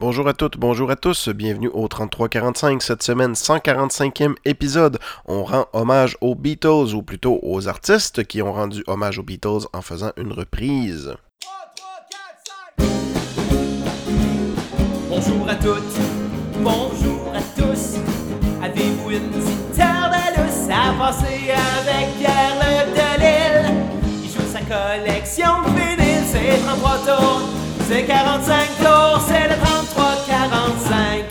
Bonjour à toutes, bonjour à tous, bienvenue au 3345, cette semaine 145e épisode. On rend hommage aux Beatles, ou plutôt aux artistes qui ont rendu hommage aux Beatles en faisant une reprise. Bonjour à toutes, bonjour à tous. Avez-vous une petite terre à passer avec Pierre Le Delille? Il joue sa collection de vinyles, c'est 33 tours, c'est 45 tours, c'est le 33-45.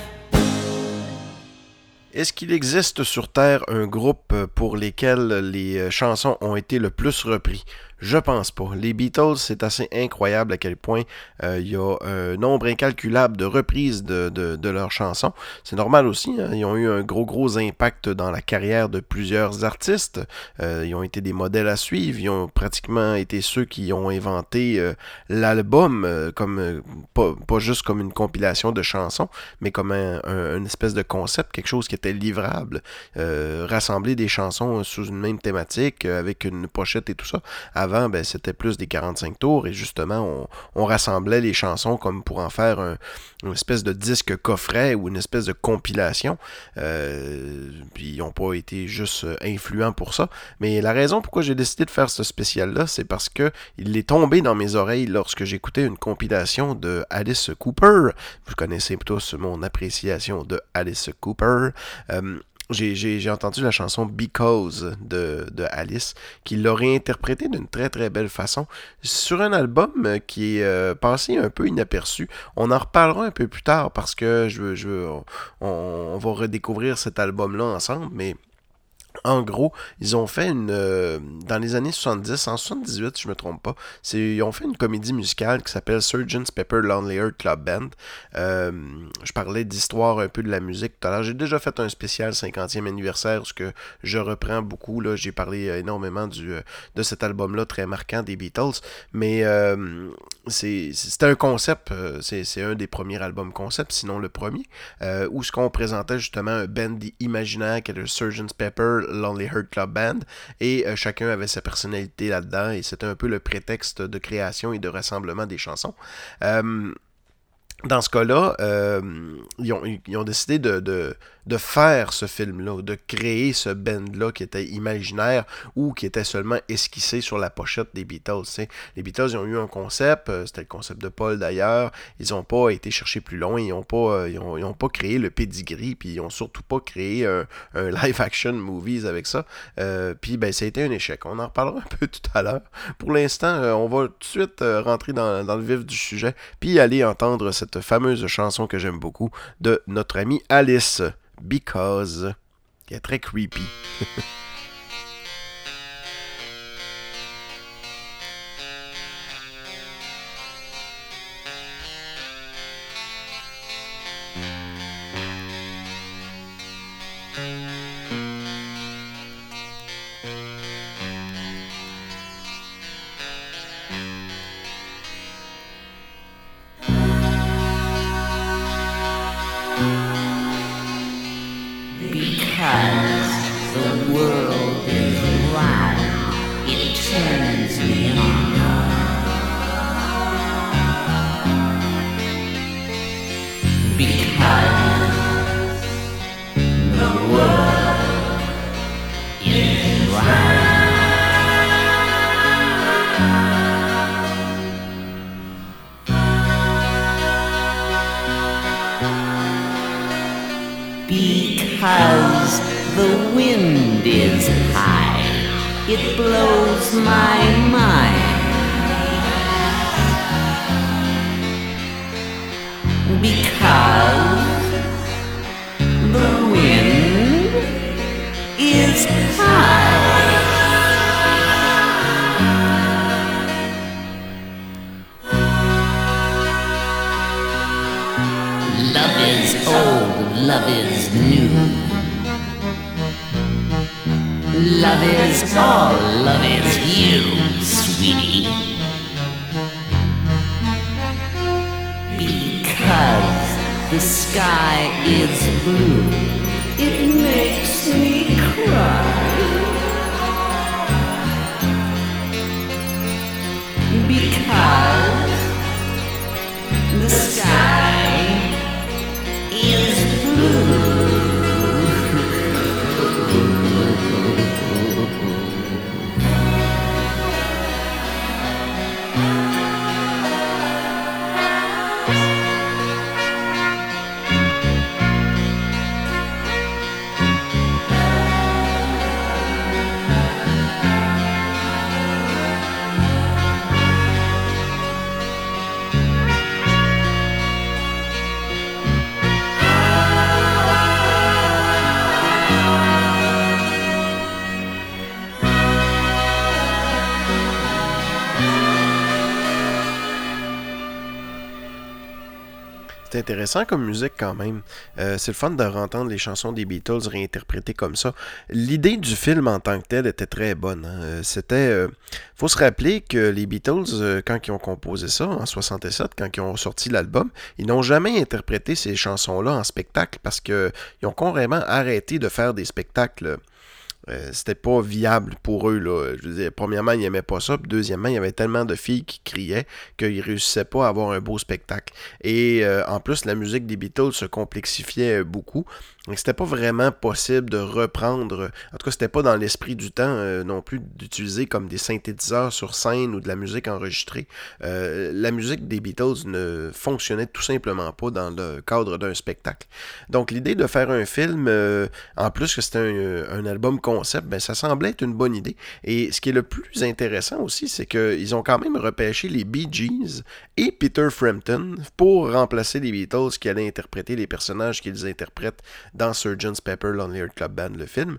Est-ce qu'il existe sur Terre un groupe pour lesquels les chansons ont été le plus repris? Je pense pas. Les Beatles, c'est assez incroyable à quel point euh, il y a un nombre incalculable de reprises de, de, leurs chansons. C'est normal aussi, hein. ils ont eu un gros gros impact dans la carrière de plusieurs artistes. Euh, ils ont été des modèles à suivre, ils ont pratiquement été ceux qui ont inventé euh, l'album comme pas, juste comme une compilation de chansons, mais comme un, une espèce de concept, quelque chose qui était livrable. rassembler des chansons sous une même thématique, avec une pochette et tout ça ben, c'était plus des 45 tours et justement, on, rassemblait les chansons comme pour en faire un, une espèce de disque coffret ou une espèce de compilation. Euh, puis ils n'ont pas été juste influents pour ça. Mais la raison pourquoi j'ai décidé de faire ce spécial-là, c'est parce que il est tombé dans mes oreilles lorsque j'écoutais une compilation de Alice Cooper. Vous connaissez tous mon appréciation de Alice Cooper. Euh, j'ai entendu la chanson Because de, de Alice, qui l'a réinterprétée d'une très très belle façon sur un album qui est euh, passé un peu inaperçu. On en reparlera un peu plus tard parce que je, je on, on va redécouvrir cet album-là ensemble, mais en gros, ils ont fait une. Euh, dans les années 70, en 78, si je me trompe pas, ils ont fait une comédie musicale qui s'appelle Surgeon's Pepper Lonely Earth Club Band. Euh, je parlais d'histoire un peu de la musique tout à l'heure. J'ai déjà fait un spécial 50e anniversaire, ce que je reprends beaucoup. J'ai parlé énormément euh, de cet album-là très marquant des Beatles. Mais c'était un concept, c'est, un des premiers albums concept, sinon le premier, où ce qu'on présentait justement un band imaginaire qui est le Surgeon's Pepper Lonely Heart Club Band et euh, chacun avait sa personnalité là-dedans et c'était un peu le prétexte de création et de rassemblement des chansons. Euh, dans ce cas-là, euh, ils, ont, ils, ont, décidé de, de faire ce film-là, de créer ce band-là qui était imaginaire ou qui était seulement esquissé sur la pochette des Beatles. Les Beatles ont eu un concept, euh, c'était le concept de Paul d'ailleurs, ils n'ont pas été chercher plus loin, ils n'ont pas, euh, ils ont, créé le pedigree, puis ils n'ont surtout pas créé un, live-action movies avec ça. puis ben, ça a été un échec. On en reparlera un peu tout à l'heure. Pour l'instant, on va tout de suite rentrer dans, dans le vif du sujet, puis aller entendre cette fameuse chanson que j'aime beaucoup de notre amie Alice, Because, qui est très creepy. Love is old, love is new. Love is all, love is you, sweetie. Because the sky is blue. Intéressant comme musique quand même. Euh, c'est le fun de entendre les chansons des Beatles réinterprétées comme ça. L'idée du film en tant que tel était très bonne. hein. Euh, C'était, euh, faut se rappeler que les Beatles, quand ils ont composé ça en 67, quand ils ont sorti l'album, ils n'ont jamais interprété ces chansons-là en spectacle parce que ils ont carrément arrêté de faire des spectacles. Euh, c'était pas viable pour eux. Là. Je veux dire, premièrement, ils n'aimaient pas ça. Puis deuxièmement, il y avait tellement de filles qui criaient qu'ils réussissaient pas à avoir un beau spectacle. Et euh, en plus, la musique des Beatles se complexifiait beaucoup. C'était pas vraiment possible de reprendre. En tout cas, c'était pas dans l'esprit du temps euh, non plus d'utiliser comme des synthétiseurs sur scène ou de la musique enregistrée. Euh, la musique des Beatles ne fonctionnait tout simplement pas dans le cadre d'un spectacle. Donc, l'idée de faire un film, euh, en plus que c'était un, un album concept, ben, ça semblait être une bonne idée. Et ce qui est le plus intéressant aussi, c'est qu'ils ont quand même repêché les Bee Gees et Peter Frampton pour remplacer les Beatles qui allaient interpréter les personnages qu'ils interprètent dans Surgeon's Pepper Lonely Hearts Club Band, le film.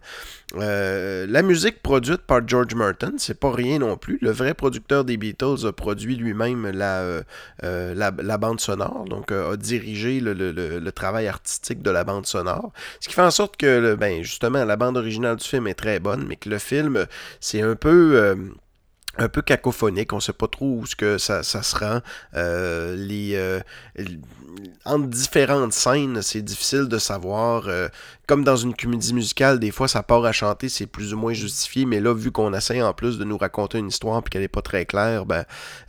Euh, la musique produite par George Martin, c'est pas rien non plus. Le vrai producteur des Beatles a produit lui-même la, euh, euh, la, bande sonore, donc a dirigé le, le- le- le travail artistique de la bande sonore. Ce qui fait en sorte que, ben, justement, la bande originale du film est très bonne, mais que le film, c'est un peu... un peu cacophonique, on sait pas trop où ce que ça, ça se. Euh, les, euh, entre différentes scènes, c'est difficile de savoir. euh, comme dans une comédie musicale, des fois ça part à chanter, c'est plus ou moins justifié, mais là, vu qu'on essaie en plus de nous raconter une histoire puis qu'elle est pas très claire, ben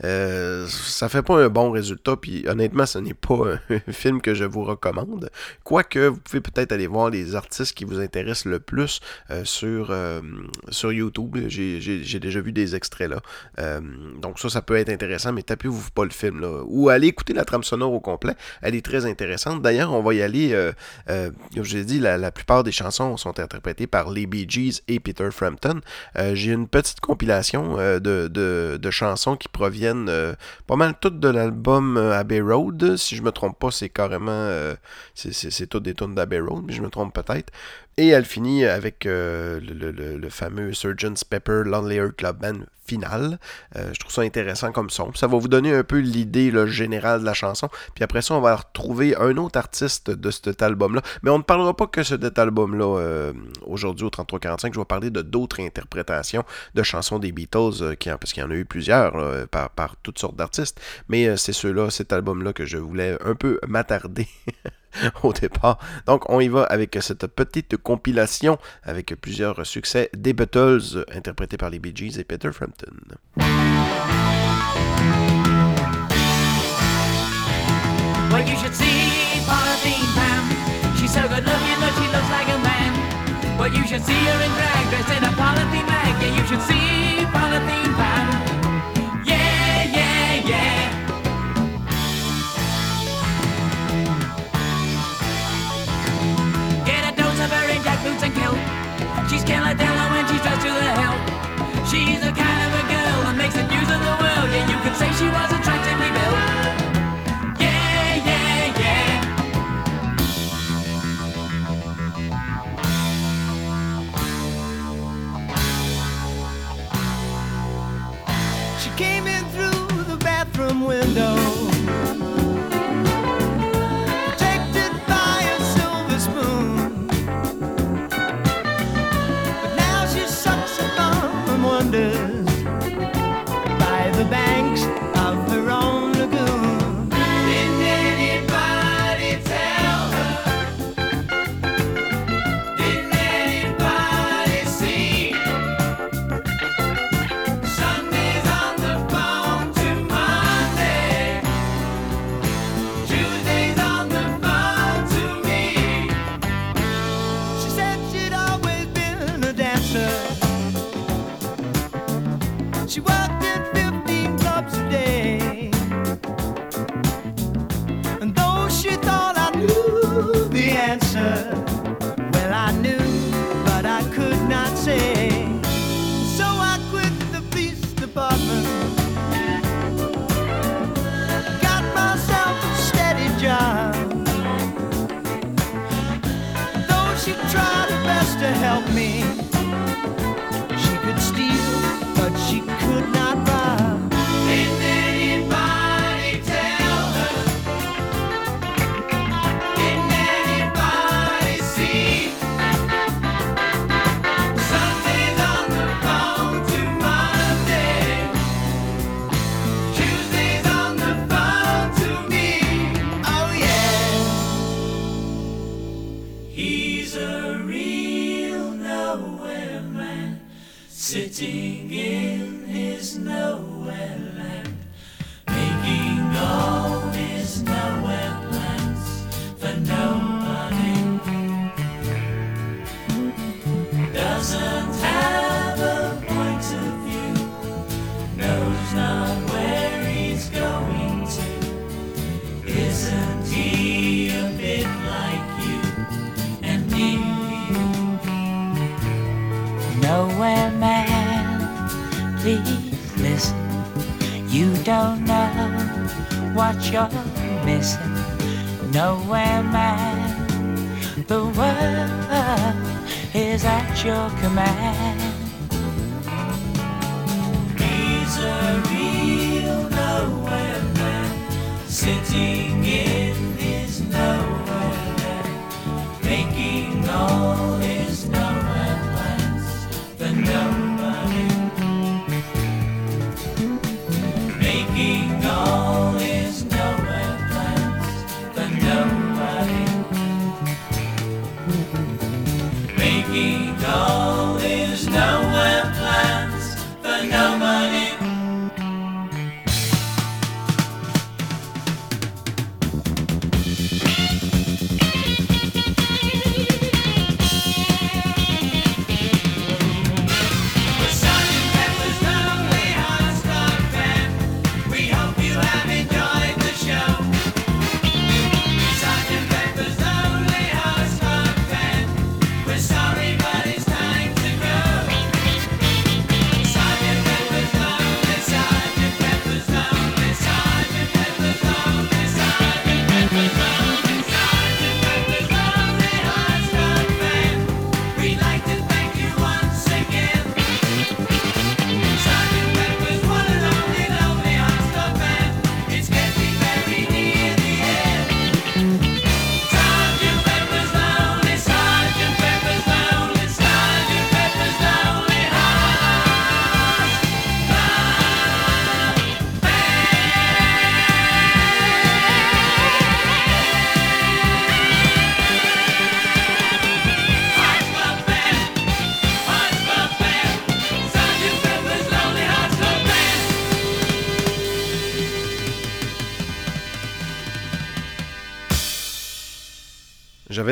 euh, ça fait pas un bon résultat. Puis honnêtement, ce n'est pas un film que je vous recommande. Quoique, vous pouvez peut-être aller voir les artistes qui vous intéressent le plus euh, sur, euh, sur YouTube. J'ai- J'ai j'ai déjà vu des extraits là. Euh, donc ça, ça peut être intéressant, mais tapez-vous pas le film là. Ou allez écouter la trame sonore au complet. Elle est très intéressante. D'ailleurs, on va y aller. comme je l'ai dit, la plupart des chansons sont interprétées par les Bee Gees et Peter Frampton. Euh, J'ai une petite compilation euh, de, de, chansons qui proviennent euh, pas mal toutes de l'album Abbey Road. Si je me trompe pas, c'est carrément. c'est toutes des tunes d'Abbey Road, mais je me trompe peut-être. Et elle finit avec euh, le, fameux Surgeon's Pepper Hearts Club Band final. Euh, je trouve ça intéressant comme son. Ça va vous donner un peu l'idée générale de la chanson. Puis après ça, on va retrouver un autre artiste de cet album-là. Mais on ne parlera pas que de cet album-là euh, aujourd'hui au 3345. Je vais parler de d'autres interprétations de chansons des Beatles, parce qu'il y en a eu plusieurs par, toutes sortes d'artistes. Mais c'est ceux-là, cet album-là que je voulais un peu m'attarder. au départ. Donc, on y va avec cette petite compilation avec plusieurs succès des Beatles interprétés par les Bee Gees et Peter Frampton. She's the kind of a girl that makes the news of the world.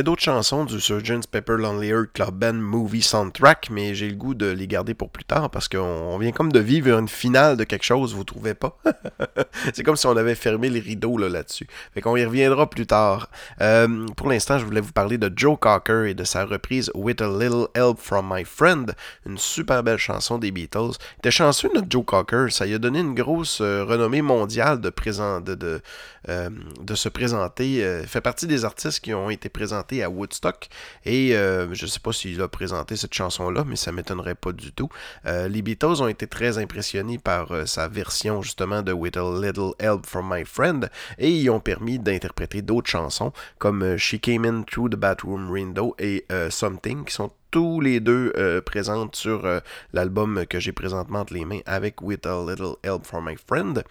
D'autres chansons du Surgeon's Pepper Lonely Heart Club Band Movie Soundtrack, mais j'ai le goût de les garder pour plus tard parce qu'on on vient comme de vivre une finale de quelque chose, vous trouvez pas? C'est comme si on avait fermé les rideaux là, là-dessus. Fait qu'on y reviendra plus tard. Euh, pour l'instant, je voulais vous parler de Joe Cocker et de sa reprise With a Little Help from My Friend, une super belle chanson des Beatles. Il était chanceux notre Joe Cocker, ça lui a donné une grosse euh, renommée mondiale de, de, de, euh, de se présenter. Fait partie des artistes qui ont été présentés à Woodstock et euh, je ne sais pas s'il a présenté cette chanson-là, mais ça m'étonnerait pas du tout. Euh, les Beatles ont été très impressionnés par euh, sa version justement de With a Little Help from My Friend et ils ont permis d'interpréter d'autres chansons comme She Came In Through the Bathroom Window et Something qui sont tous les deux euh, présentes sur l'album que j'ai présentement entre les mains avec With a Little Help from My Friend.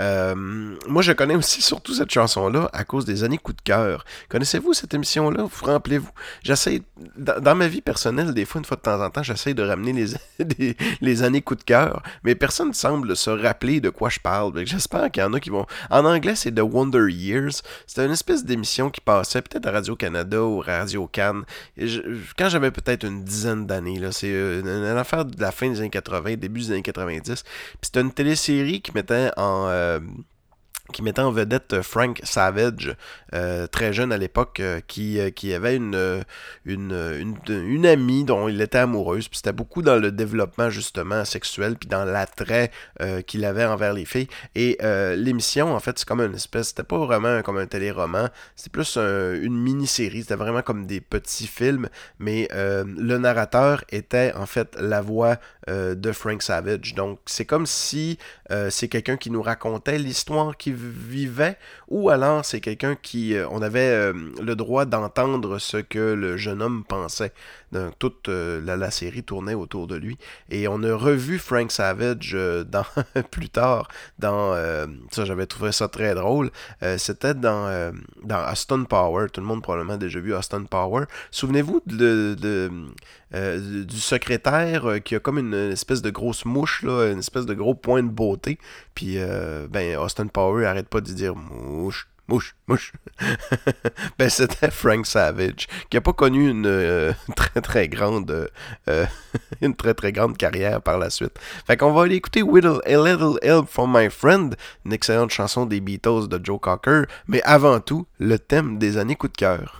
Euh, moi, je connais aussi surtout cette chanson-là à cause des années coup de cœur. Connaissez-vous cette émission-là? Vous rappelez-vous? J'essaie, dans, ma vie personnelle, des fois, une fois de temps en temps, j'essaie de ramener les, années coup de cœur, mais personne ne semble se rappeler de quoi je parle. J'espère qu'il y en a qui vont... En anglais, c'est The Wonder Years. C'était une espèce d'émission qui passait peut-être à Radio-Canada ou Radio Cannes. Quand j'avais peut-être une dizaine d'années, c'est euh, une, une affaire de la fin des années 80, début des années 90. Puis c'était une télésérie qui mettait en... euh, um, qui mettait en vedette euh, Frank Savage, euh, très jeune à l'époque, euh, qui, qui avait une, une, une, amie dont il était amoureuse. Puis c'était beaucoup dans le développement justement sexuel, puis dans l'attrait qu'il avait envers les filles. Et l'émission, en fait, c'est comme une espèce, c'était pas vraiment comme un téléroman, c'était plus un- une mini-série, c'était vraiment comme des petits films, mais le narrateur était en fait la voix de Frank Savage. Donc c'est comme si c'est quelqu'un qui nous racontait l'histoire qu'il vivait, ou alors c'est quelqu'un qui, euh, on avait euh, le droit d'entendre ce que le jeune homme pensait. Donc, toute euh, la, série tournait autour de lui. Et on a revu Frank Savage euh, plus tard dans... euh, ça, j'avais trouvé ça très drôle. C'était dans, dans Austin Power. Tout le monde probablement a déjà vu Austin Power. Souvenez-vous du secrétaire qui a comme une, espèce de grosse mouche, une espèce de gros point de beauté. Puis, ben, Austin Power arrête pas de dire mouche. Mouche, mouche. ben, c'était Frank Savage, qui a pas connu une euh, très très grande euh, euh, une très très grande carrière par la suite. Fait qu'on va aller écouter Whittle, A Little Help from My Friend, une excellente chanson des Beatles de Joe Cocker, mais avant tout, le thème des années coup de cœur.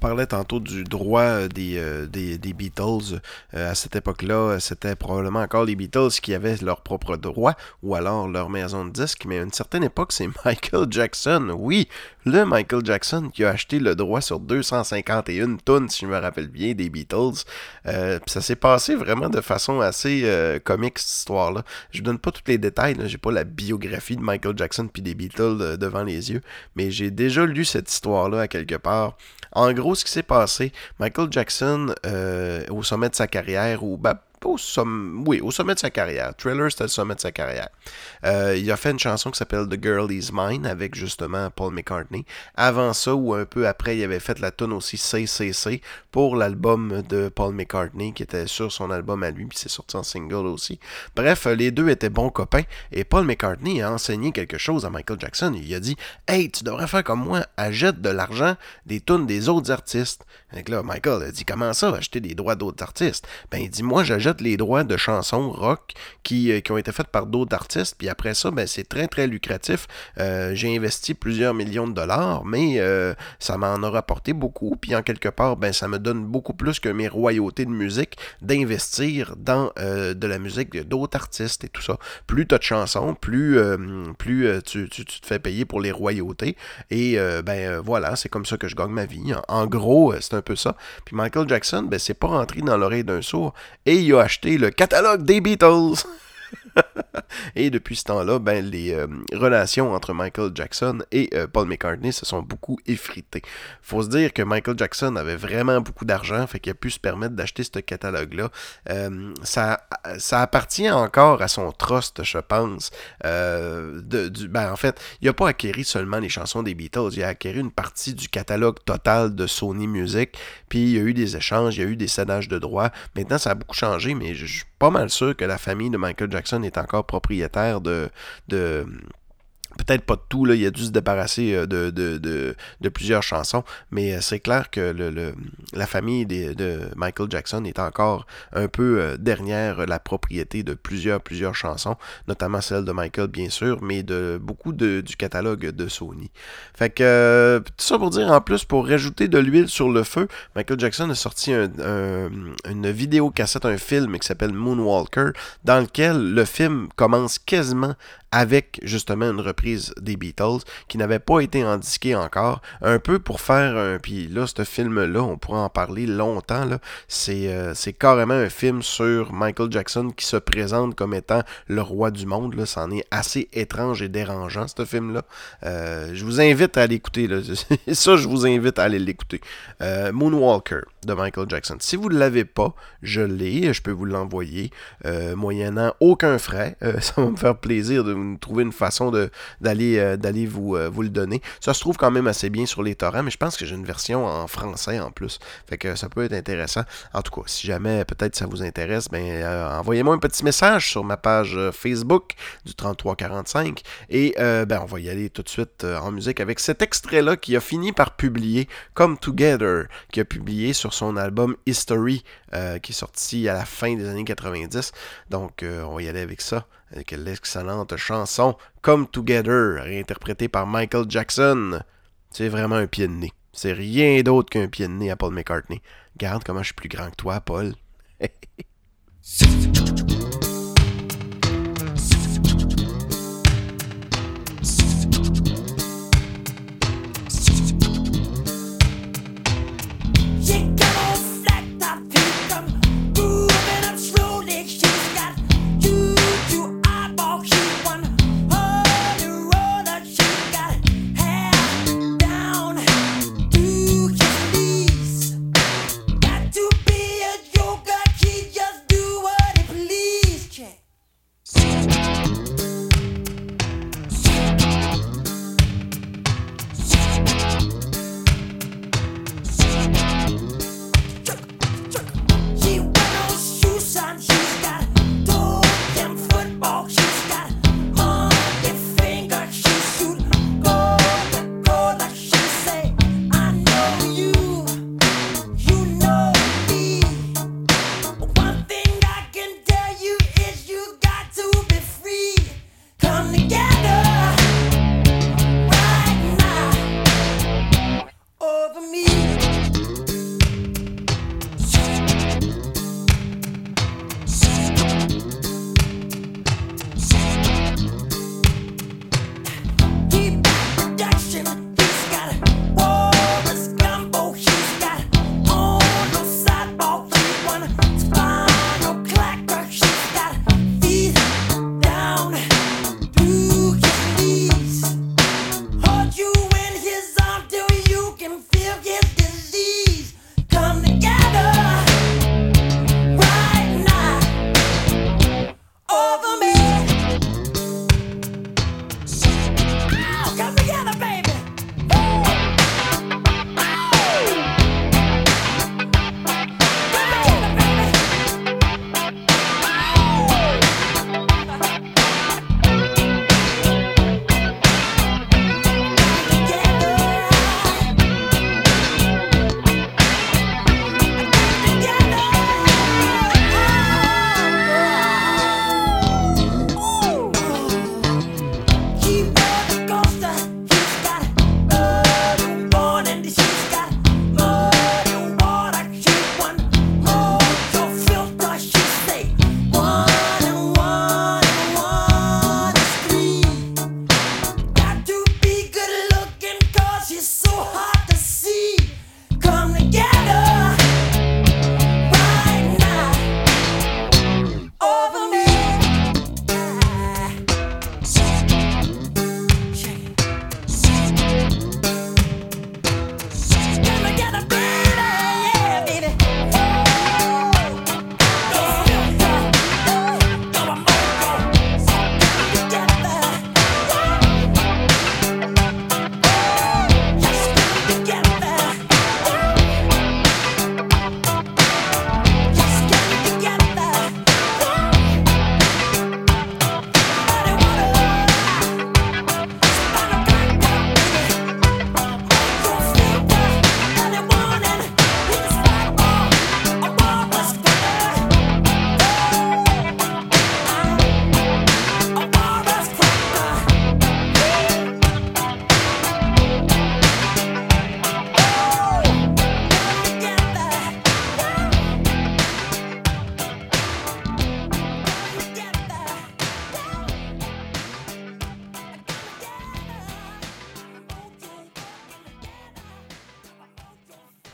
parlait tantôt du droit euh, des, euh, des, des Beatles. Euh, à cette époque-là, c'était probablement encore les Beatles qui avaient leur propre droit ou alors leur maison de disques. Mais à une certaine époque, c'est Michael Jackson. Oui, le Michael Jackson qui a acheté le droit sur 251 tonnes, si je me rappelle bien, des Beatles. Euh, ça s'est passé vraiment de façon assez comique, cette histoire-là. Je vous donne pas tous les détails. J'ai pas la biographie de Michael Jackson puis des Beatles devant les yeux. Mais j'ai déjà lu cette histoire-là à quelque part. En gros, ce qui s'est passé, Michael Jackson, euh, au sommet de sa carrière, ou pas au sommet, oui, au sommet de sa carrière. Thriller, c'était le sommet de sa carrière. Euh, il a fait une chanson qui s'appelle The Girl Is Mine avec justement Paul McCartney. Avant ça, ou un peu après, il avait fait la tune aussi CCC pour l'album de Paul McCartney qui était sur son album à lui, puis c'est sorti en single aussi. Bref, euh, les deux étaient bons copains et Paul McCartney a enseigné quelque chose à Michael Jackson. Il a dit Hey, tu devrais faire comme moi, achète de l'argent des tunes des autres artistes. Là, Michael a dit Comment ça, acheter des droits d'autres artistes? Ben, il dit Moi, j'achète les droits de chansons rock qui, euh, qui ont été faites par d'autres artistes, puis après ça, ben, c'est très très lucratif. Euh, J'ai investi plusieurs millions de dollars, mais euh, ça m'en a rapporté beaucoup, puis en quelque part, ben, ça me donne beaucoup plus que mes royautés de musique d'investir dans de la musique d'autres artistes et tout ça. Plus tu as de chansons, plus, plus tu, tu- te fais payer pour les royautés. Et ben voilà, c'est comme ça que je gagne ma vie. En, en gros, c'est un peu ça. Puis Michael Jackson, ben c'est pas rentré dans l'oreille d'un sourd et il a acheté le catalogue des Beatles. Et depuis ce temps-là, ben, les euh, relations entre Michael Jackson et euh, Paul McCartney se sont beaucoup effritées. Faut se dire que Michael Jackson avait vraiment beaucoup d'argent, fait qu'il a pu se permettre d'acheter ce catalogue-là. Euh, ça, appartient encore à son trust, je pense. Ben, en fait, il n'a pas acquéri seulement les chansons des Beatles, il a acquéri une partie du catalogue total de Sony Music, puis il y a eu des échanges, il y a eu des cédages de droits. Maintenant, ça a beaucoup changé, mais je pas mal sûr que la famille de Michael Jackson est encore propriétaire de, de Peut-être pas de tout, là, il a dû se débarrasser euh, de, de, de, plusieurs chansons, mais euh, c'est clair que le, le- la famille de Michael Jackson est encore un peu euh, derrière la propriété de plusieurs, plusieurs chansons, notamment celle de Michael, bien sûr, mais de beaucoup du catalogue de Sony. Fait que, tout ça pour dire, en plus, pour rajouter de l'huile sur le feu, Michael Jackson a sorti un- un- une vidéo cassette, un film qui s'appelle Moonwalker, dans lequel le film commence quasiment avec justement une reprise des Beatles qui n'avait pas été en encore, un peu pour faire un... Puis là, ce film-là, on pourra en parler longtemps. C'est, euh, c'est carrément un film sur Michael Jackson qui se présente comme étant le roi du monde, là. C'en est assez étrange et dérangeant, ce film-là. Euh, je vous invite à l'écouter, là. Ça, je vous invite à aller l'écouter. Euh, Moonwalker de Michael Jackson. Si vous ne l'avez pas, je l'ai, je peux vous l'envoyer, euh, moyennant aucun frais. Euh, ça va me faire plaisir de trouver une façon d'aller, euh, vous, le donner. Ça se trouve quand même assez bien sur les torrents, mais je pense que j'ai une version en français en plus. Fait que ça peut être intéressant. En tout cas, si jamais peut-être ça vous intéresse, ben envoyez-moi un petit message sur ma page Facebook du 3345 et ben on va y aller tout de suite en musique avec cet extrait-là qui a fini par publier Come Together, qui a publié sur son album History, euh, qui est sorti à la fin des années 90. Donc euh, on va y aller avec ça, avec l'excellente chanson Come Together, réinterprétée par Michael Jackson. C'est vraiment un pied de nez. C'est rien d'autre qu'un pied de nez à Paul McCartney. Regarde comment je suis plus grand que toi, Paul.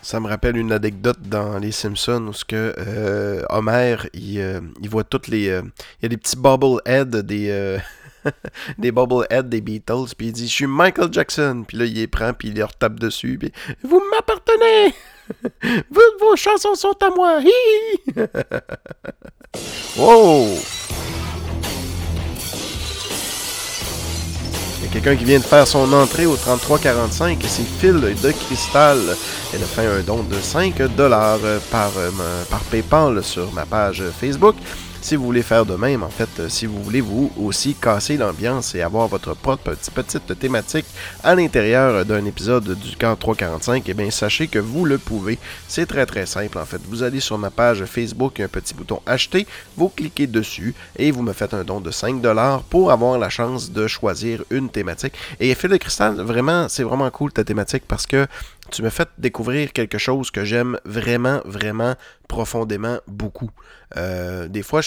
Ça me rappelle une anecdote dans Les Simpsons où ce que euh, Homer il, euh, il voit toutes les euh, il y a des petits bobbleheads des des bobbleheads des Beatles puis il dit je suis Michael Jackson puis là il les prend puis il leur tape dessus puis vous m'appartenez. Vos, chansons sont à moi. Wow Il y a quelqu'un qui vient de faire son entrée au 3345 et c'est Phil de Cristal. Elle a fait un don de 5 dollars par, euh, par PayPal sur ma page Facebook. Si vous voulez faire de même, en fait, euh, si vous voulez vous aussi casser l'ambiance et avoir votre propre petit- petite thématique à l'intérieur d'un épisode du camp 345, eh bien, sachez que vous le pouvez. C'est très très simple, en fait. Vous allez sur ma page Facebook, il y a un petit bouton acheter, vous cliquez dessus et vous me faites un don de 5$ pour avoir la chance de choisir une thématique. Et Phil de Cristal, vraiment, c'est vraiment cool ta thématique parce que tu me fais découvrir quelque chose que j'aime vraiment, vraiment profondément beaucoup. Euh, des fois,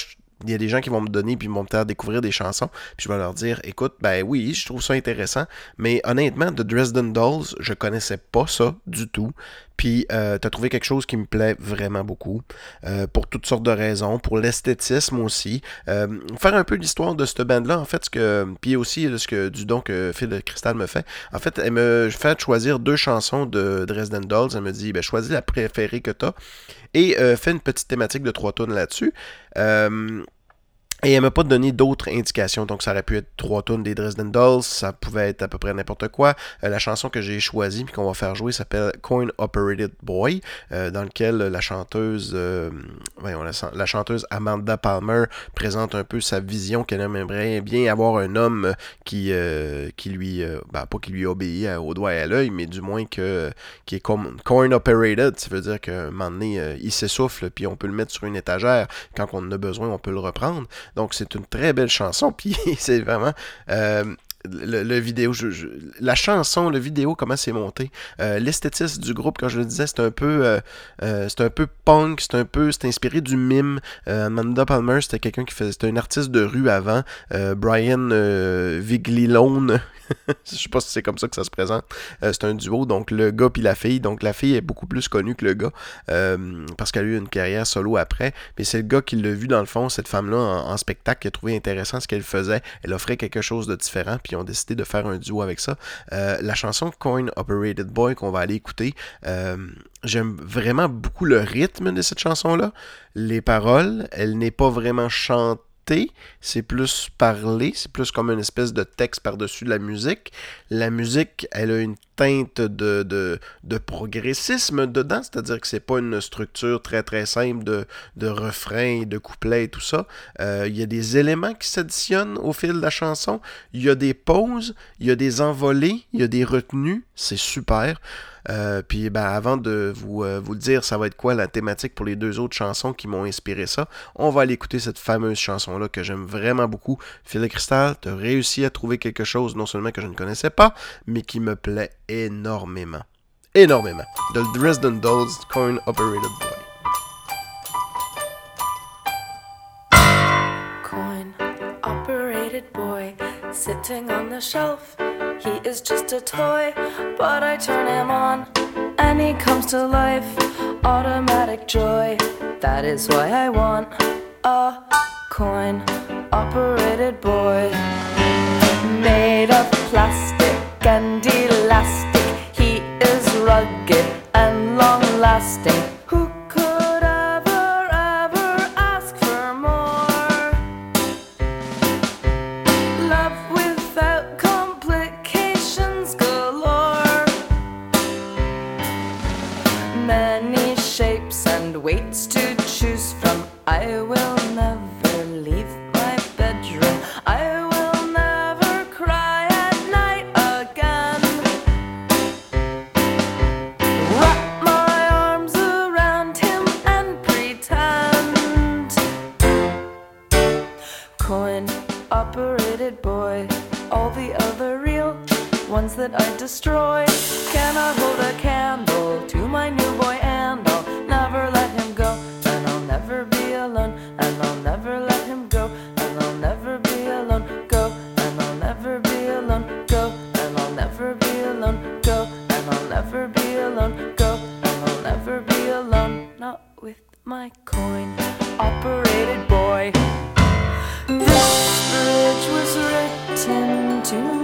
il y a des gens qui vont me donner puis vont me faire découvrir des chansons, puis je vais leur dire écoute, ben oui, je trouve ça intéressant, mais honnêtement, The Dresden Dolls, je connaissais pas ça du tout. Puis euh, tu as trouvé quelque chose qui me plaît vraiment beaucoup, euh, pour toutes sortes de raisons, pour l'esthétisme aussi. Euh, faire un peu l'histoire de cette bande-là, en fait, ce que, puis aussi ce que du don que Phil de Cristal me fait. En fait, elle me fait choisir deux chansons de Dresden Dolls. Elle me dit, ben, choisis la préférée que tu as et fais une petite thématique de trois tonnes là-dessus. Et elle m'a pas donné d'autres indications. Donc, ça aurait pu être trois tonnes des Dresden Dolls, ça pouvait être à peu près n'importe quoi. Euh, la chanson que j'ai choisie puis qu'on va faire jouer s'appelle Coin Operated Boy, euh, dans lequel la chanteuse, euh, voyons, la, chanteuse Amanda Palmer présente un peu sa vision qu'elle aimerait bien avoir un homme qui, qui lui, ben, pas qui lui obéit au doigt et à l'œil, mais du moins que qui est comme coin operated, ça veut dire qu'à un moment donné, il s'essouffle puis on peut le mettre sur une étagère. Quand on en a besoin, on peut le reprendre. Donc, c'est une très belle chanson. Puis, c'est vraiment. euh, le, vidéo, la chanson, le vidéo, comment c'est monté. Euh, L'esthétisme du groupe, quand je le disais, c'est un peu, euh, euh, c'est un peu punk, c'est un peu, c'est inspiré du mime. Euh, Amanda Palmer, c'était quelqu'un qui faisait, c'était un artiste de rue avant. Brian Viglilone, je sais pas si c'est comme ça que ça se présente. C'est un duo, donc le gars puis la fille. Donc la fille est beaucoup plus connue que le gars parce qu'elle a eu une carrière solo après. Mais c'est le gars qui l'a vu dans le fond, cette femme-là en, spectacle, qui a trouvé intéressant ce qu'elle faisait. Elle offrait quelque chose de différent, ils ont décidé de faire un duo avec ça. Euh, la chanson Coin Operated Boy qu'on va aller écouter, euh, j'aime vraiment beaucoup le rythme de cette chanson-là. Les paroles, elle n'est pas vraiment chantée c'est plus parlé, c'est plus comme une espèce de texte par-dessus la musique. La musique, elle a une teinte de, progressisme dedans, c'est-à-dire que c'est pas une structure très très simple de, de refrain, de couplets et tout ça. Euh, Il y a des éléments qui s'additionnent au fil de la chanson, il y a des pauses, il y a des envolées, il y a des retenues, c'est super. Euh, puis ben, avant de vous, euh, vous dire, ça va être quoi la thématique pour les deux autres chansons qui m'ont inspiré ça, on va aller écouter cette fameuse chanson-là que j'aime vraiment beaucoup. Phil Cristal, tu as réussi à trouver quelque chose non seulement que je ne connaissais pas, mais qui me plaît énormément. Énormément. The Dresden Dolls Coin Operated Boy. coin operated boy sitting on the shelf. He is just a toy, but I turn him on and he comes to life. Automatic joy, that is why I want a coin operated boy. Made of plastic and is that I destroy cannot hold a candle to my new boy, and I'll never let him go. And I'll never be alone, and I'll never let him go. And I'll never be alone, go. And I'll never be alone, go. And I'll never be alone, go. And I'll never be alone, go. And I'll never my coin operated boy. This bridge was written to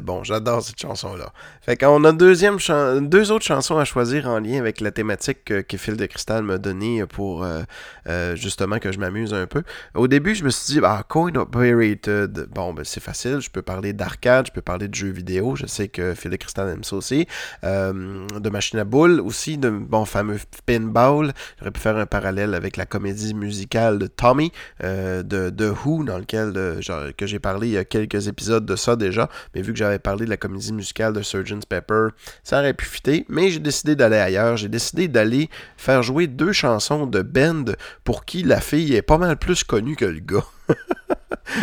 bon. J'adore cette chanson-là. Fait qu'on a deuxième deux autres chansons à choisir en lien avec la thématique que, que Phil de Cristal m'a donnée pour euh, euh, justement que je m'amuse un peu. Au début, je me suis dit, ah, Coin Operated. Bon, ben, c'est facile. Je peux parler d'arcade, je peux parler de jeux vidéo. Je sais que Phil de Cristal aime ça aussi. Euh, de machine à boules aussi, de bon fameux pinball. J'aurais pu faire un parallèle avec la comédie musicale de Tommy euh, de, de Who, dans lequel euh, que j'ai parlé il y a quelques épisodes de ça déjà. Mais vu que j'avais parlé de la comédie musicale de Surgeon's Pepper, ça aurait pu fitter. Mais j'ai décidé d'aller ailleurs. J'ai décidé d'aller faire jouer deux chansons de band pour qui la fille est pas mal plus connue que le gars.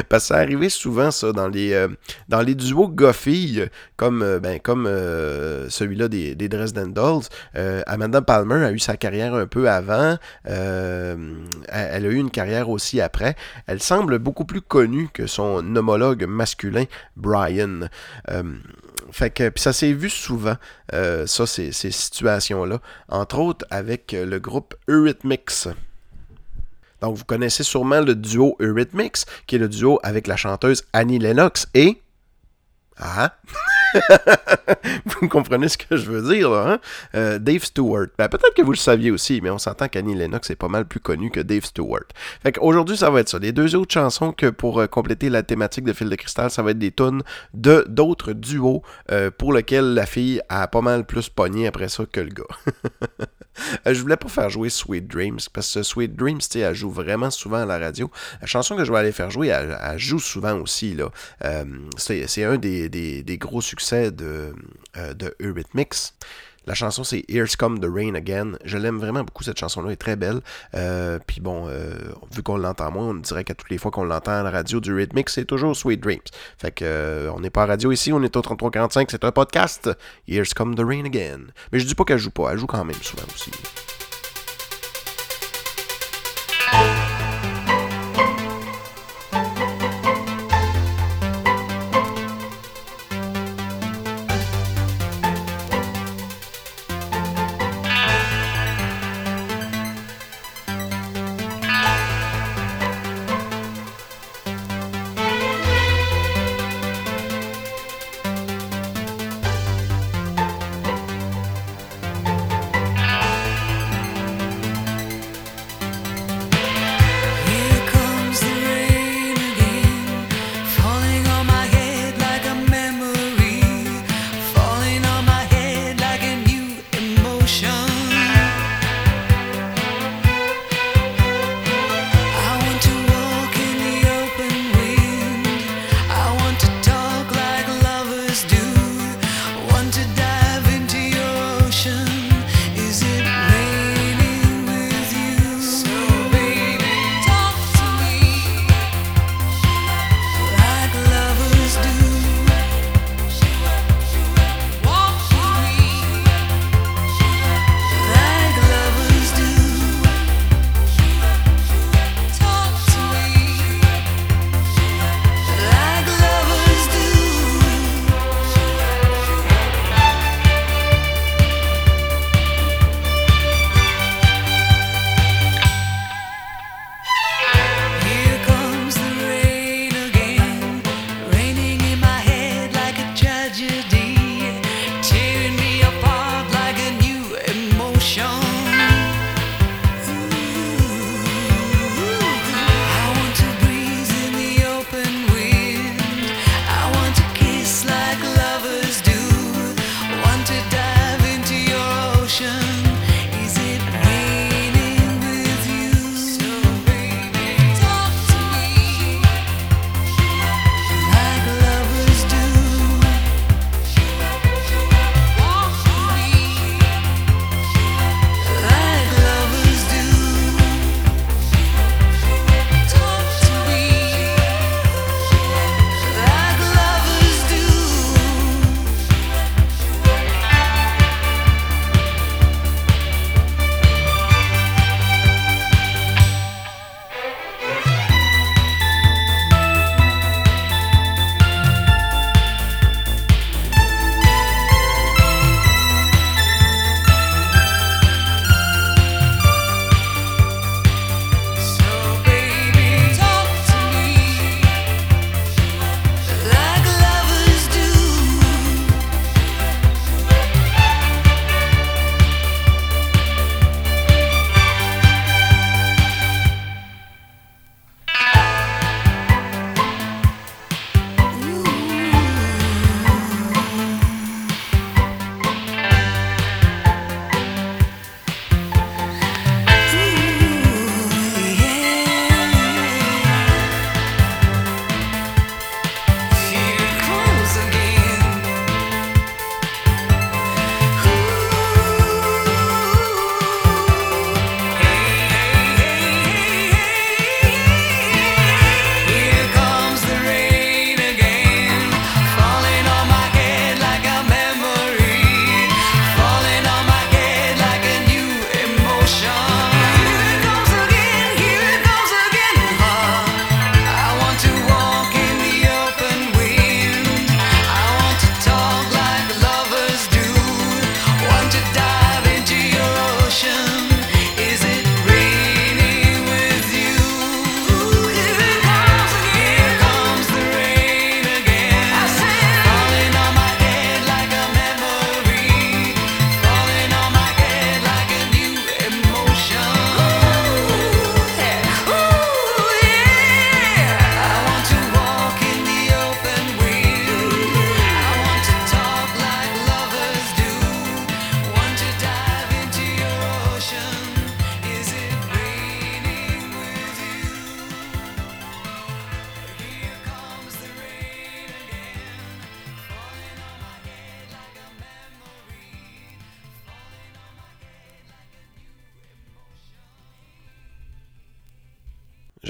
Parce que ça arrivait souvent, ça, dans les, euh, dans les duos gars-filles, comme, euh, ben, comme euh, celui-là des, des Dresden Dolls. Amanda Palmer a eu sa carrière un peu avant. elle, a eu une carrière aussi après. Elle semble beaucoup plus connue que son homologue masculin, Brian. Fait que ça s'est vu souvent, ça, ces, ces situations-là. Entre autres avec le groupe Eurythmics. Donc, vous connaissez sûrement le duo Eurythmics, qui est le duo avec la chanteuse Annie Lennox et. Ah! vous comprenez ce que je veux dire, là, hein? Euh, Dave Stewart. Ben, peut-être que vous le saviez aussi, mais on s'entend qu'Annie Lennox est pas mal plus connue que Dave Stewart. Fait qu'aujourd'hui, ça va être ça. Les deux autres chansons que pour euh, compléter la thématique de Fil de Cristal, ça va être des tunes de d'autres duos euh, pour lesquels la fille a pas mal plus pogné après ça que le gars. Je voulais pas faire jouer Sweet Dreams parce que Sweet Dreams, tu elle joue vraiment souvent à la radio. La chanson que je vais aller faire jouer, elle, joue souvent aussi. là. C'est c'est un des, des- des gros succès de, euh, de Eurythmics. La chanson, c'est Here's Come the Rain Again. Je l'aime vraiment beaucoup, cette chanson-là, est très belle. Euh, Puis bon, euh, vu qu'on l'entend moins, on dirait qu'à toutes les fois qu'on l'entend à la radio du Rhythmic, c'est toujours Sweet Dreams. Fait que on n'est pas à radio ici, on est au 3345, c'est un podcast. Here's Come the Rain Again. Mais je dis pas qu'elle joue pas, elle joue quand même souvent aussi.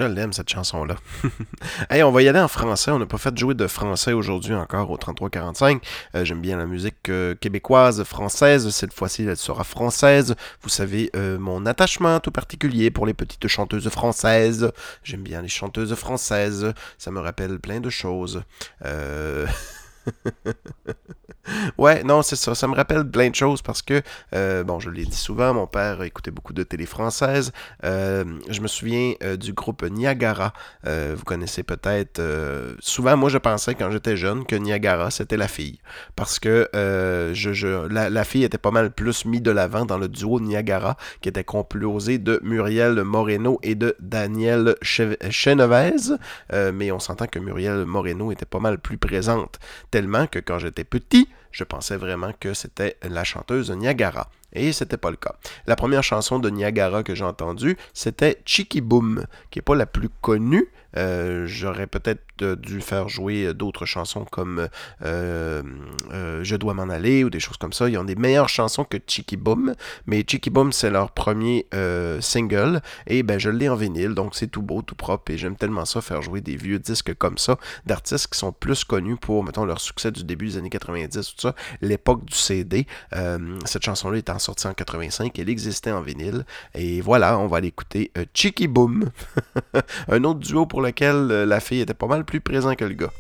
L'aime, cette chanson-là. on va y aller en français. On n'a pas fait jouer de français aujourd'hui encore au 3345. Euh, J'aime bien la musique euh, québécoise, française. Cette fois-ci, elle sera française. Vous savez, euh, mon attachement tout particulier pour les petites chanteuses françaises. J'aime bien les chanteuses françaises. Ça me rappelle plein de choses. Ouais, non, c'est ça. Ça me rappelle plein de choses parce que, euh, bon, je l'ai dit souvent, mon père écoutait beaucoup de télé française. Euh, je me souviens euh, du groupe Niagara. Vous connaissez peut-être. souvent, moi, je pensais quand j'étais jeune que Niagara, c'était la fille. Parce que la, fille était pas mal plus mise de l'avant dans le duo Niagara, qui était composé de Muriel Moreno et de Daniel Che- Chenevez. Mais on s'entend que Muriel Moreno était pas mal plus présente. Tellement que quand j'étais petit, je pensais vraiment que c'était la chanteuse Niagara. Et c'était pas le cas. La première chanson de Niagara que j'ai entendue, c'était Chicky Boom, qui est pas la plus connue. Euh, J'aurais peut-être euh, dû faire jouer euh, d'autres chansons comme Je dois m'en aller ou des choses comme ça. Ils ont des meilleures chansons que Chicky Boom, mais Chicky Boom, c'est leur premier single. Et ben, je l'ai en vinyle, donc c'est tout beau, tout propre. Et j'aime tellement ça, faire jouer des vieux disques comme ça, d'artistes qui sont plus connus pour, mettons, leur succès du début des années 90, tout ça, l'époque du CD. Cette chanson-là étant sortie en 85, elle existait en vinyle. Et voilà, on va aller écouter euh, Chicky Boom, un autre duo pour lequel euh, la fille était pas mal plus présente que le gars.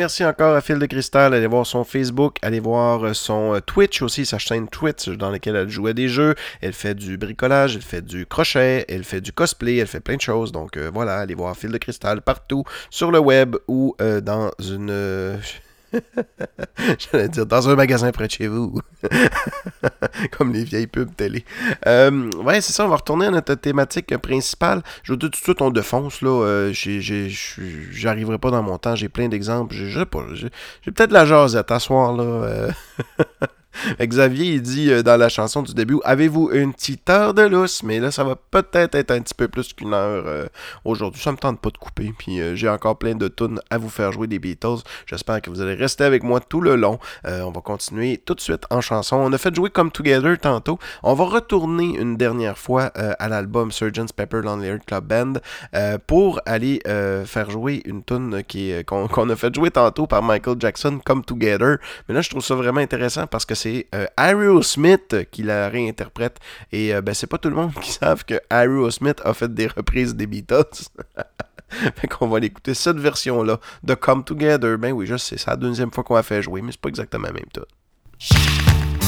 Merci encore à Phil de Cristal. Allez voir son Facebook, allez voir euh, son euh, Twitch aussi, sa chaîne Twitch dans laquelle elle joue à des jeux. Elle fait du bricolage, elle fait du crochet, elle fait du cosplay, elle fait plein de choses. Donc euh, voilà, allez voir Phil de Cristal partout sur le web ou euh, dans une. J'allais dire dans un magasin près de chez vous. Comme les vieilles pubs télé. Euh, ouais, c'est ça, on va retourner à notre thématique principale. Je vous dis tout de suite, on défonce, là. Euh, J'arriverai pas dans mon temps, j'ai plein d'exemples. J'ai peut-être la jasette à soir, là. euh. Xavier, il dit euh, dans la chanson du début Avez-vous une petite heure de lousse Mais là, ça va peut-être être un petit peu plus qu'une heure euh, aujourd'hui. Ça me tente pas de couper. Puis euh, j'ai encore plein de tunes à vous faire jouer des Beatles. J'espère que vous allez rester avec moi tout le long. On va continuer tout de suite en chanson. On a fait jouer Come Together tantôt. On va retourner une dernière fois à l'album Surgeon's Pepper Lonely Club Band pour aller faire jouer une tune qu'on a fait jouer tantôt par Michael Jackson, Come Together. Mais là, je trouve ça vraiment intéressant parce que c'est euh, Aerosmith qui la réinterprète. Et euh, ben, c'est pas tout le monde qui savent que Aerosmith a fait des reprises des Beatles. fait qu'on va l'écouter cette version-là de Come Together. Ben oui, je sais, c'est la deuxième fois qu'on a fait jouer, mais c'est pas exactement la même tune.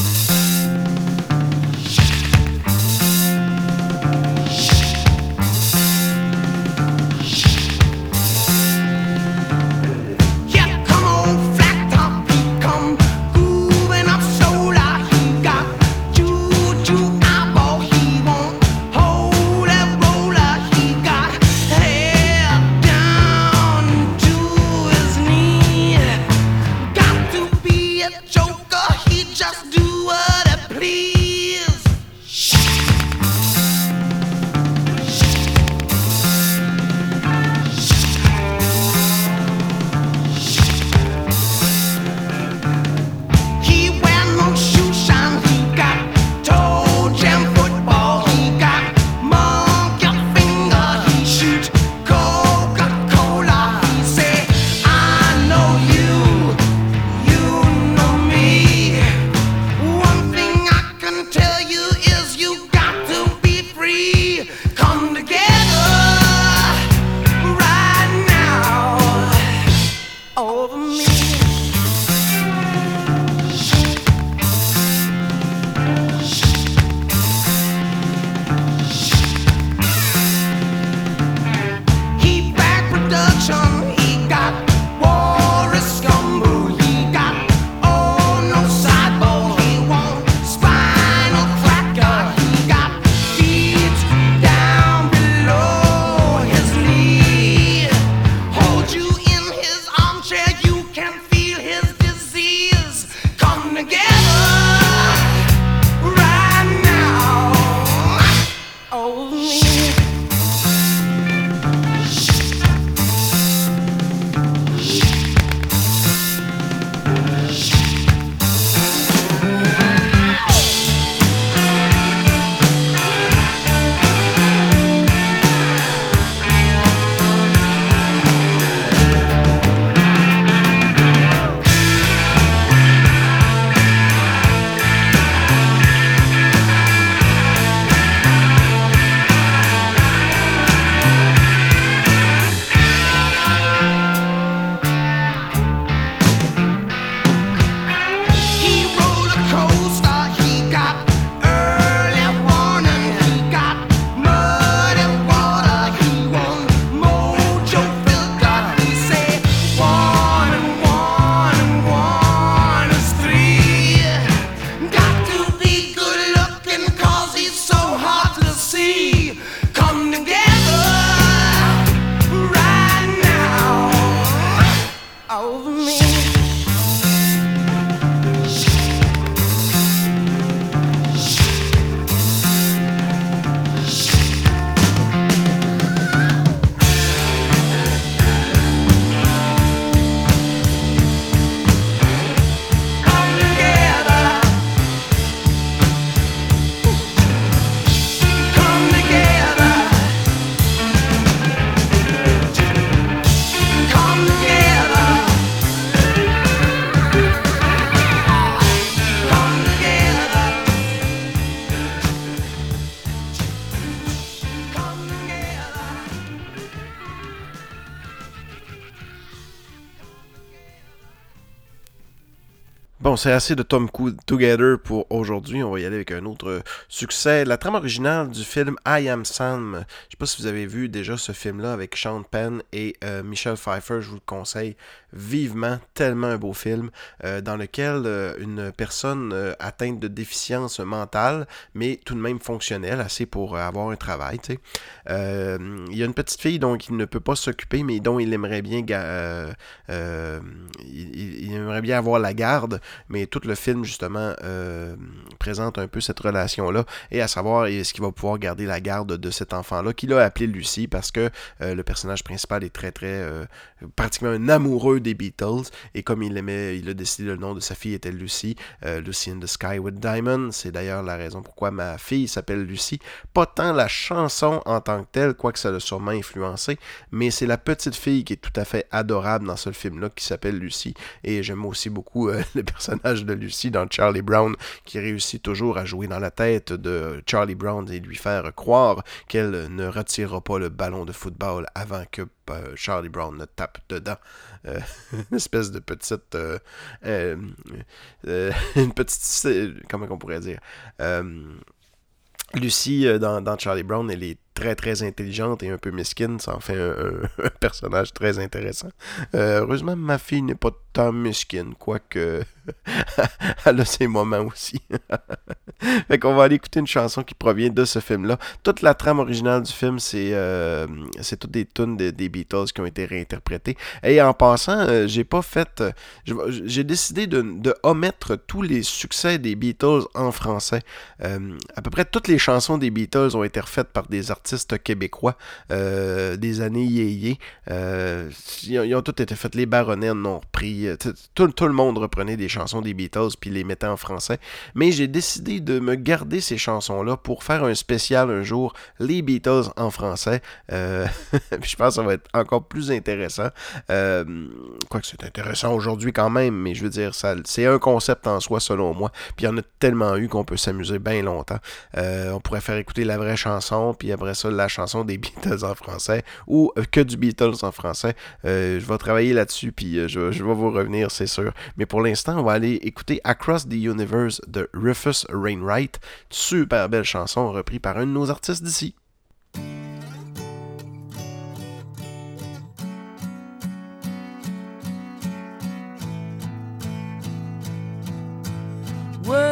Bon, c'est assez de Tom Together pour aujourd'hui. On va y aller avec un autre succès. La trame originale du film I Am Sam. Je sais pas si vous avez vu déjà ce film-là avec Sean Penn et euh, Michelle Pfeiffer. Je vous le conseille vivement. Tellement un beau film euh, dans lequel euh, une personne euh, atteinte de déficience mentale, mais tout de même fonctionnelle, assez pour avoir un travail. tu sais. Il y a une petite fille dont il ne peut pas s'occuper, mais dont il aimerait bien il, il- aimerait bien avoir la garde, mais tout le film justement présente un peu cette relation-là, et à savoir est-ce qu'il va pouvoir garder la garde de cet enfant-là, qu'il a appelé Lucie, parce que le personnage principal est très très pratiquement un amoureux des Beatles, et comme il aimait, il a décidé le nom de sa fille était Lucie, euh, Lucy in the Sky with Diamond, c'est d'ailleurs la raison pourquoi ma fille s'appelle Lucie, pas tant la chanson en tant que telle, quoique ça l'a sûrement influencé, mais c'est la petite fille qui est tout à fait adorable dans ce film-là qui s'appelle Lucie. Et j'aime aussi beaucoup euh, le personnage de Lucie dans Charlie Brown qui réussit toujours à jouer dans la tête de Charlie Brown et lui faire croire qu'elle ne retirera pas le ballon de football avant que euh, Charlie Brown ne tape dedans. Euh, une espèce de petite. euh, euh, une petite. Comment on pourrait dire? Lucie, dans, dans Charlie Brown, elle est très très intelligente et un peu mesquine. Ça en fait un, personnage très intéressant. Euh, heureusement, ma fille n'est pas tant mesquine, quoique elle a ses moments aussi. fait qu'on va aller écouter une chanson qui provient de ce film-là. Toute la trame originale du film, c'est euh, toutes des tunes de- des Beatles qui ont été réinterprétées. Et en passant, euh, j'ai pas fait. j'ai décidé de, de omettre tous les succès des Beatles en français. À peu près toutes les chansons des Beatles ont été refaites par des artistes québécois euh, des années yéyé. Euh, ils, ont, ont toutes été faites. Les Baronets en ont repris. euh, Tout, tout le monde reprenait des chansons des Beatles puis les mettait en français. Mais j'ai décidé de me garder ces chansons-là pour faire un spécial un jour, les Beatles en français. Euh, je pense que ça va être encore plus intéressant. Euh, quoique c'est intéressant aujourd'hui quand même, mais je veux dire, ça, c'est un concept en soi selon moi. Puis il y en a tellement eu qu'on peut s'amuser bien longtemps. Euh, on pourrait faire écouter la vraie chanson, puis après la chanson des Beatles en français, ou euh, que du Beatles en français. Euh, je vais travailler là-dessus, puis euh, je, je vais vous revenir, c'est sûr. Mais pour l'instant, on va aller écouter Across the Universe de Rufus Wainwright. Super belle chanson, reprise par un de nos artistes d'ici.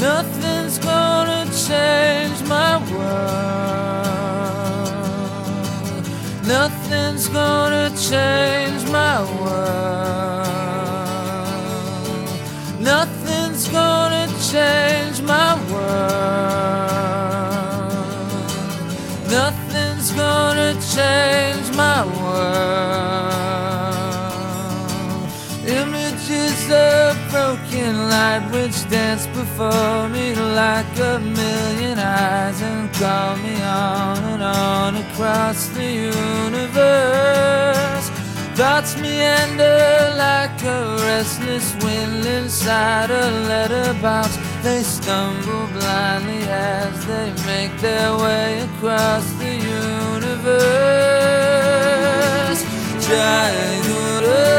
Nothing's gonna change my world. Nothing's gonna change my world. Nothing's gonna change my world. Nothing's gonna change my world. Images of light which dance before me like a million eyes and call me on and on across the universe. Thoughts meander like a restless wind inside a letterbox. They stumble blindly as they make their way across the universe. Jai Guru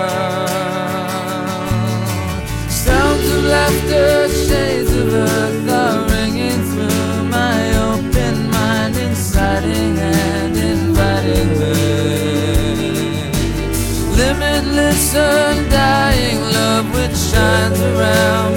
shines around.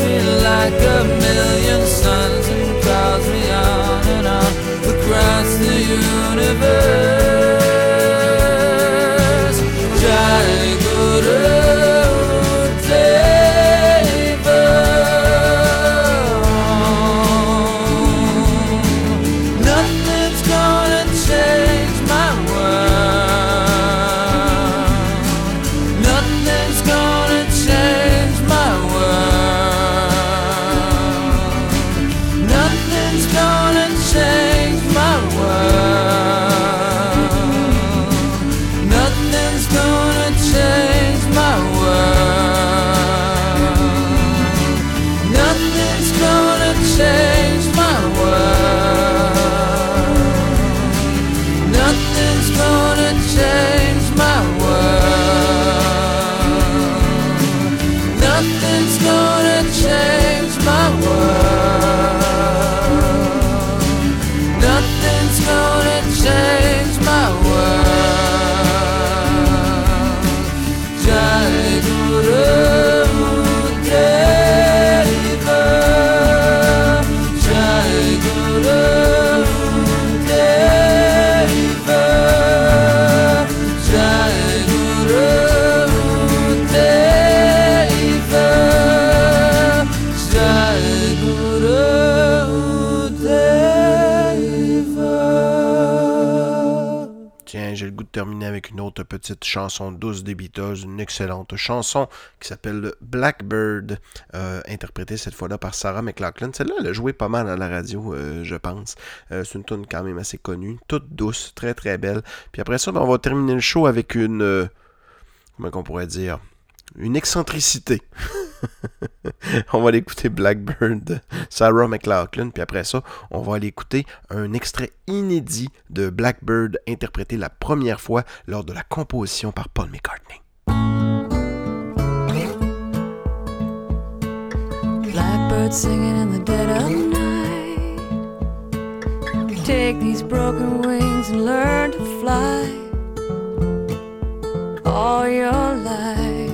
Terminer avec une autre petite chanson douce des une excellente chanson qui s'appelle Blackbird, euh, interprétée cette fois-là par Sarah McLachlan. Celle-là, elle a joué pas mal à la radio, euh, je pense. Euh, c'est une tune quand même assez connue, toute douce, très très belle. Puis après ça, ben, on va terminer le show avec une... comment qu'on pourrait dire? Une excentricité. on va aller écouter Blackbird Sarah McLachlan, puis après ça, on va aller écouter un extrait inédit de Blackbird interprété la première fois lors de la composition par Paul McCartney. Blackbird singing in the dead of night. Take these broken wings and learn to fly. All your life,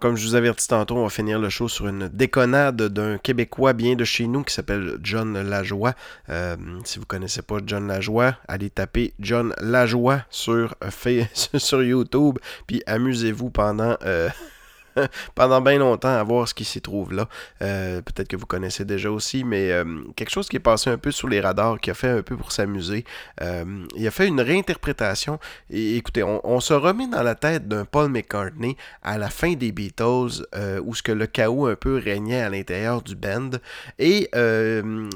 Comme je vous avertis tantôt, on va finir le show sur une déconnade d'un Québécois bien de chez nous qui s'appelle John Lajoie. Euh, si vous connaissez pas John Lajoie, allez taper John Lajoie sur, euh, sur YouTube, puis amusez-vous pendant... euh, pendant bien longtemps à voir ce qui s'y trouve là. Euh, Peut-être que vous connaissez déjà aussi, mais euh, quelque chose qui est passé un peu sous les radars, qui a fait un peu pour s'amuser. Euh, il a fait une réinterprétation. Écoutez, on, se remet dans la tête d'un Paul McCartney à la fin des Beatles, où ce que le chaos un peu régnait à l'intérieur du band. Et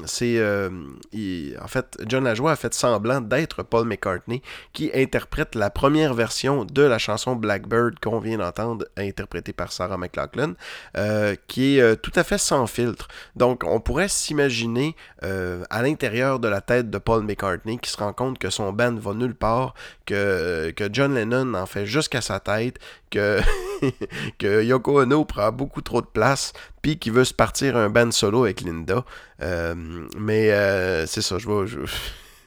c'est en fait John Lajoie a fait semblant d'être Paul McCartney qui interprète la première version de la chanson Blackbird qu'on vient d'entendre, interprétée par Sarah McLachlan, euh, qui est euh, tout à fait sans filtre. Donc, on pourrait s'imaginer euh, à l'intérieur de la tête de Paul McCartney qui se rend compte que son band va nulle part, que, John Lennon en fait jusqu'à sa tête, que, que Yoko Ono prend beaucoup trop de place, puis qu'il veut se partir un band solo avec Linda. Mais c'est ça, je vois.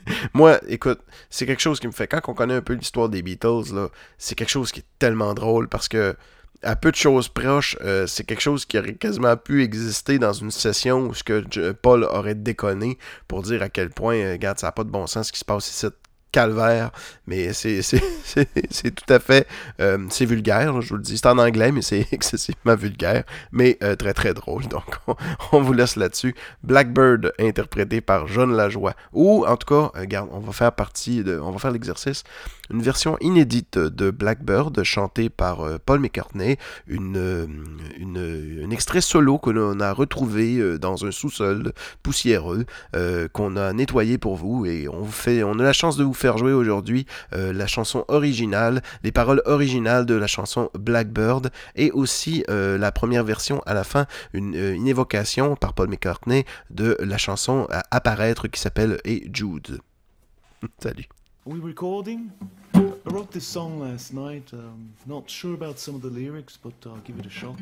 Moi, écoute, c'est quelque chose qui me fait. Quand on connaît un peu l'histoire des Beatles, c'est quelque chose qui est tellement drôle parce que, à peu de choses proches, euh, c'est quelque chose qui aurait quasiment pu exister dans une session où ce que Paul aurait déconné pour dire à quel point, euh, regarde, ça n'a pas de bon sens ce qui se passe ici. Calvaire, mais c'est tout à fait. euh, c'est vulgaire, je vous le dis. C'est en anglais, mais c'est excessivement vulgaire, mais euh, très très drôle. Donc, on, vous laisse là-dessus. Blackbird, interprété par John Lajoie. Ou, en tout cas, euh, regarde, on va faire partie de. On va faire l'exercice. Une version inédite de Blackbird, chantée par euh, Paul McCartney. Une, euh, un extrait solo que l'on a retrouvé euh, dans un sous-sol poussiéreux, euh, qu'on a nettoyé pour vous. Et on, vous fait, on a la chance de vous faire jouer aujourd'hui euh, la chanson originale, les paroles originales de la chanson Blackbird, et aussi euh, la première version à la fin, une, euh, une évocation par Paul McCartney de la chanson à apparaître qui s'appelle Hey Jude. Salut. Are we recording? I wrote this song last night. Not sure about some of the lyrics, but I'll give it a shot.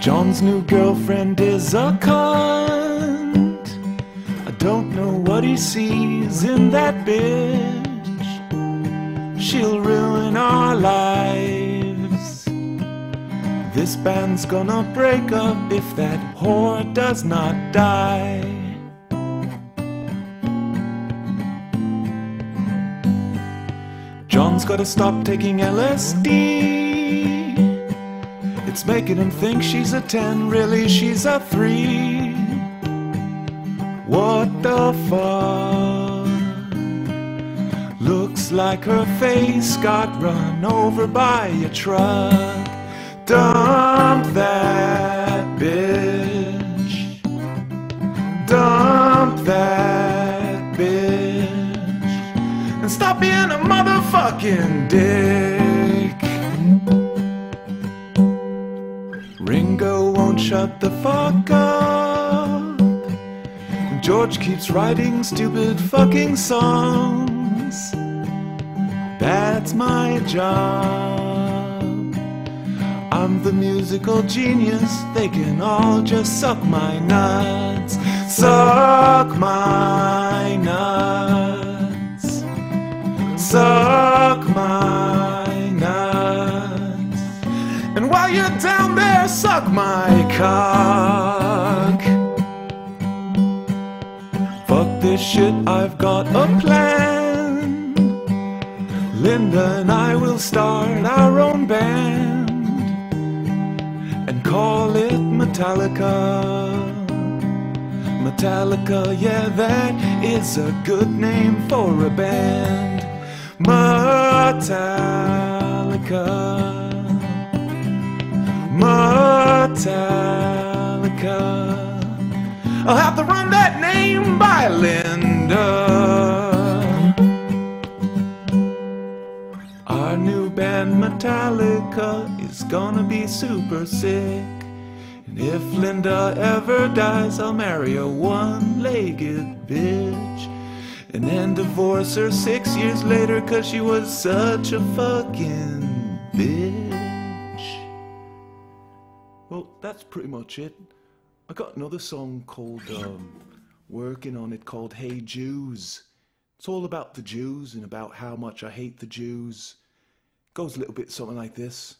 John's new girlfriend is a cunt. Don't know what he sees in that bitch. She'll ruin our lives. This band's gonna break up if that whore does not die. John's gotta stop taking LSD. It's making him think she's a 10, really, she's a 3. What the fuck? Looks like her face got run over by a truck. Dump that bitch. Dump that bitch. And stop being a motherfucking dick. Ringo won't shut the fuck up. George keeps writing stupid fucking songs. That's my job. I'm the musical genius. They can all just suck my nuts. Suck my nuts. Suck my nuts. And while you're down there, suck my cock. This shit, I've got a plan. Linda and I will start our own band and call it Metallica. Metallica, yeah, that is a good name for a band. Metallica. Metallica. I'll have to run that name by Linda. Our new band Metallica is gonna be super sick. And if Linda ever dies, I'll marry a one legged bitch. And then divorce her six years later cause she was such a fucking bitch. Well, that's pretty much it. I got another song called, um, working on it called Hey Jews. It's all about the Jews and about how much I hate the Jews. Goes a little bit something like this.